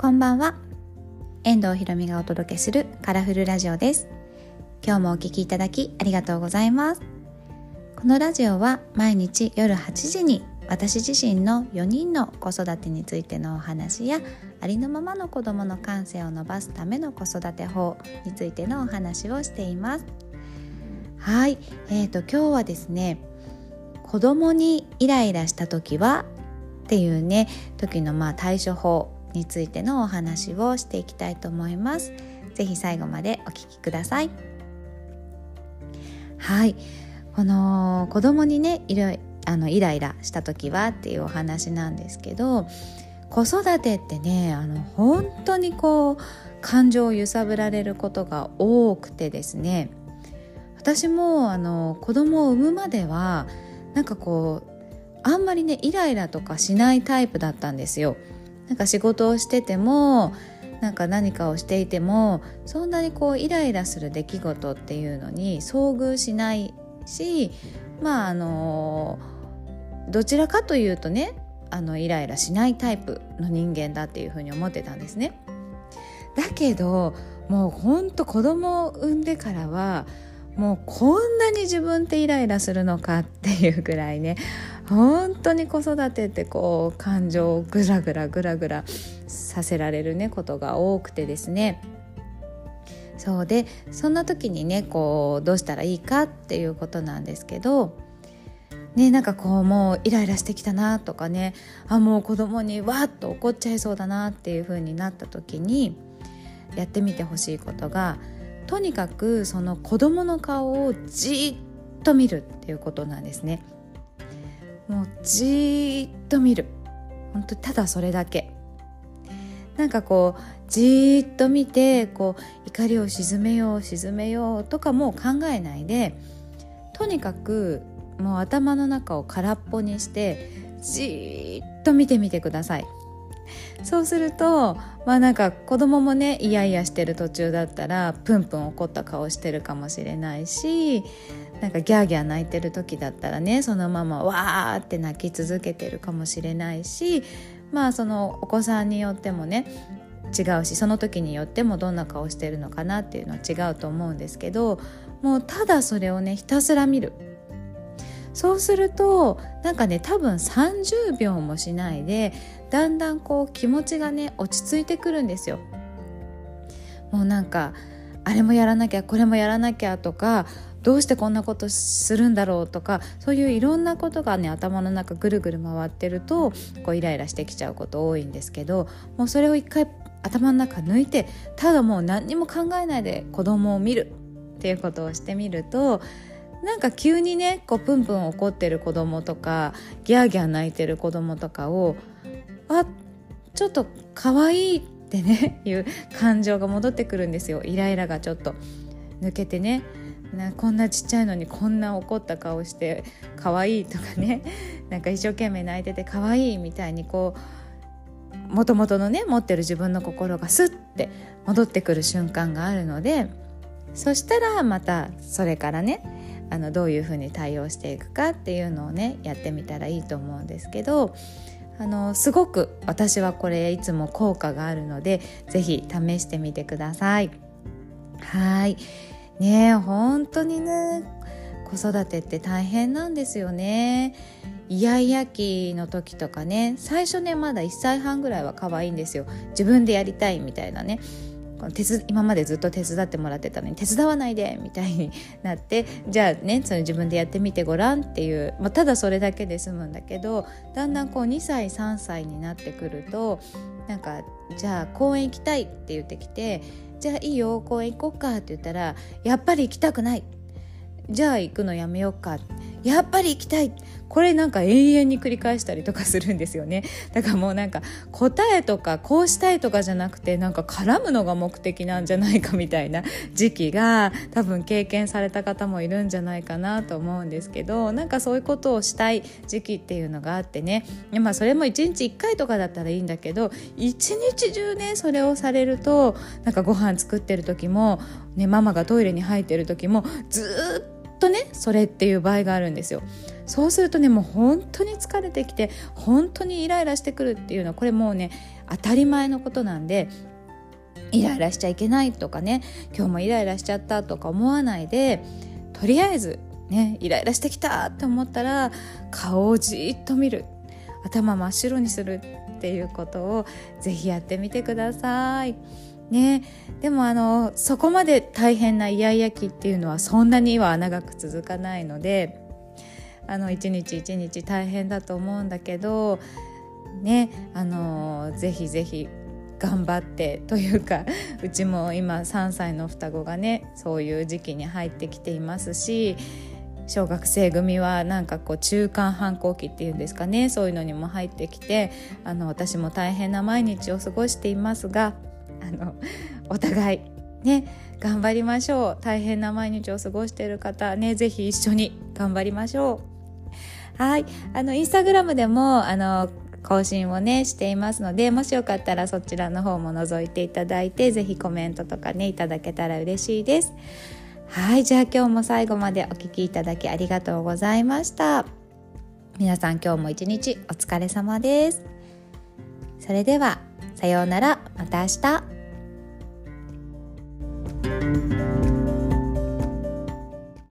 こんばんは。遠藤ひろみがお届けするカラフルラジオです。今日もお聞きいただきありがとうございます。このラジオは毎日夜8時に私自身の4人の子育てについてのお話やありのままの子供の感性を伸ばすための子育て法についてのお話をしています。はい、えーと今日はですね子供にイライラした時はっていうね時のまあ対処法についてのお話をしていきたいと思います。ぜひ最後までお聞きください。はい、この子供にねいろあのイライラした時はっていうお話なんですけど子育てってねあの本当にこう感情を揺さぶられることが多くてですね私もあの子供を産むまではなんかこうあんまりねイライラとかしないタイプだったんですよ。なんか仕事をしててもなんか何かをしていてもそんなにこうイライラする出来事っていうのに遭遇しないしまああのどちらかというとねあのイライラしないタイプの人間だっていうふうに思ってたんですね。だけどもうほんと子供を産んでからはもうこんなに自分ってイライラするのかっていうぐらいね本当に子育てってこう感情をグラグラグラグラさせられるねことが多くてですねそうでそんな時にねこうどうしたらいいかっていうことなんですけどねなんかこうもうイライラしてきたなとかねあもう子供にわっと怒っちゃいそうだなっていう風になった時にやってみてほしいことがとにかくその子供の顔をじっと見るっていうことなんですね。もうじーっと見る。本当ただそれだけ。なんかこうじーっと見てこう怒りを鎮めよう鎮めようとかも考えないでとにかくもう頭の中を空っぽにしてじーっと見てみてください。そうするとまあなんか子供もねイヤイヤしてる途中だったらプンプン怒った顔してるかもしれないしなんかギャーギャー泣いてる時だったらねそのままわーって泣き続けてるかもしれないしまあそのお子さんによってもね違うしその時によってもどんな顔してるのかなっていうのは違うと思うんですけどもうただそれをねひたすら見る。そうするとなんかね多分30秒もしないでだんだんこう気持ちがね落ち着いてくるんですよ。もうなんかあれもやらなきゃこれもやらなきゃとかどうしてこんなことするんだろうとかそういういろんなことがね頭の中ぐるぐる回ってるとこうイライラしてきちゃうこと多いんですけどもうそれを一回頭の中抜いてただもう何にも考えないで子供を見るっていうことをしてみるとなんか急にねこうプンプン怒ってる子供とかギャーギャー泣いてる子供とかをあちょっと可愛いってね いう感情が戻ってくるんですよ。イライラがちょっと抜けてね。なこんなちっちゃいのにこんな怒った顔して可愛いとかね。なんか一生懸命泣いてて可愛いみたいにこうもともとのね持ってる自分の心がスッて戻ってくる瞬間があるのでそしたらまたそれからねあのどういうふうに対応していくかっていうのをねやってみたらいいと思うんですけどあのすごく私はこれいつも効果があるのでぜひ試してみてください。はい。ね本当にね子育てって大変なんですよね。イヤイヤ期の時とかね最初ねまだ1歳半ぐらいは可愛いんですよ。自分でやりたいみたいなね。手今までずっと手伝ってもらってたのに手伝わないでみたいになってじゃあねそれ自分でやってみてごらんっていう、まあ、ただそれだけで済むんだけどだんだんこう2歳3歳になってくるとなんかじゃあ公園行きたいって言ってきてじゃあいいよ公園行こっかって言ったらやっぱり行きたくない。じゃあ行くのやめようか。やっぱり行きたい。これなんか永遠に繰り返したりとかするんですよね。だからもうなんか答えとかこうしたいとかじゃなくてなんか絡むのが目的なんじゃないかみたいな時期が 多分経験された方もいるんじゃないかなと思うんですけどなんかそういうことをしたい時期っていうのがあってね。まあそれも1日1回とかだったらいいんだけど一日中ねそれをされるとなんかご飯作ってる時も、ね、ママがトイレに入ってる時もずっととねそれっていう場合があるんですよそうするとねもう本当に疲れてきて本当にイライラしてくるっていうのはこれもうね当たり前のことなんでイライラしちゃいけないとかね今日もイライラしちゃったとか思わないでとりあえずねイライラしてきたって思ったら顔をじっと見る頭真っ白にするっていうことをぜひやってみてください。ね、でもあのそこまで大変なイヤイヤ期っていうのはそんなには長く続かないのであの一日一日大変だと思うんだけどね。あのぜひぜひ頑張ってというか うちも今3歳の双子がねそういう時期に入ってきていますし小学生組はなんかこう中間反抗期っていうんですかねそういうのにも入ってきてあの私も大変な毎日を過ごしていますがあのお互いね頑張りましょう。大変な毎日を過ごしている方ねぜひ一緒に頑張りましょう。はい。あのインスタグラムでもあの更新をねしていますのでもしよかったらそちらの方も覗いていただいてぜひコメントとかねいただけたら嬉しいです。はい。じゃあ今日も最後までお聴きいただきありがとうございました。皆さん今日も一日お疲れ様です。それではさようなら。また明日。